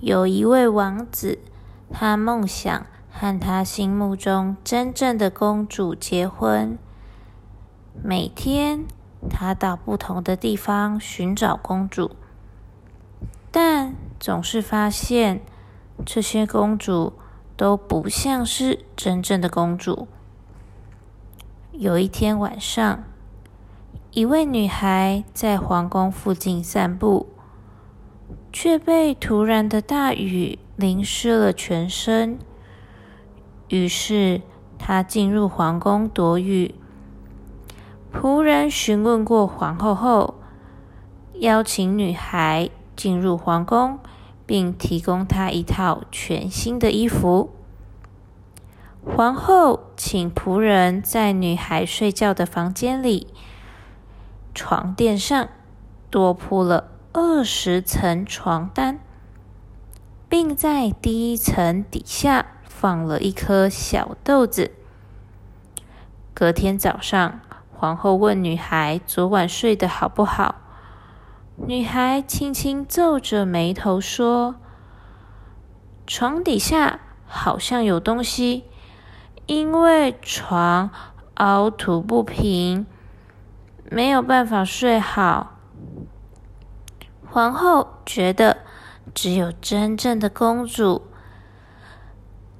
有一位王子，他梦想和他心目中真正的公主结婚。每天，他到不同的地方寻找公主，但总是发现这些公主都不像是真正的公主。有一天晚上，一位女孩在皇宫附近散步。却被突然的大雨淋湿了全身。于是他进入皇宫躲雨。仆人询问过皇后后，邀请女孩进入皇宫，并提供她一套全新的衣服。皇后请仆人在女孩睡觉的房间里床垫上多铺了。二十层床单，并在第一层底下放了一颗小豆子。隔天早上，皇后问女孩昨晚睡得好不好。女孩轻轻皱着眉头说：“床底下好像有东西，因为床凹凸不平，没有办法睡好。”皇后觉得，只有真正的公主，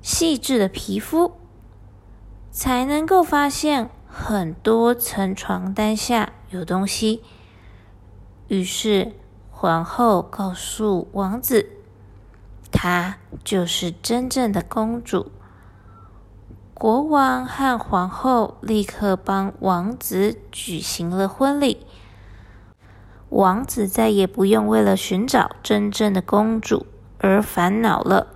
细致的皮肤，才能够发现很多层床单下有东西。于是，皇后告诉王子，她就是真正的公主。国王和皇后立刻帮王子举行了婚礼。王子再也不用为了寻找真正的公主而烦恼了。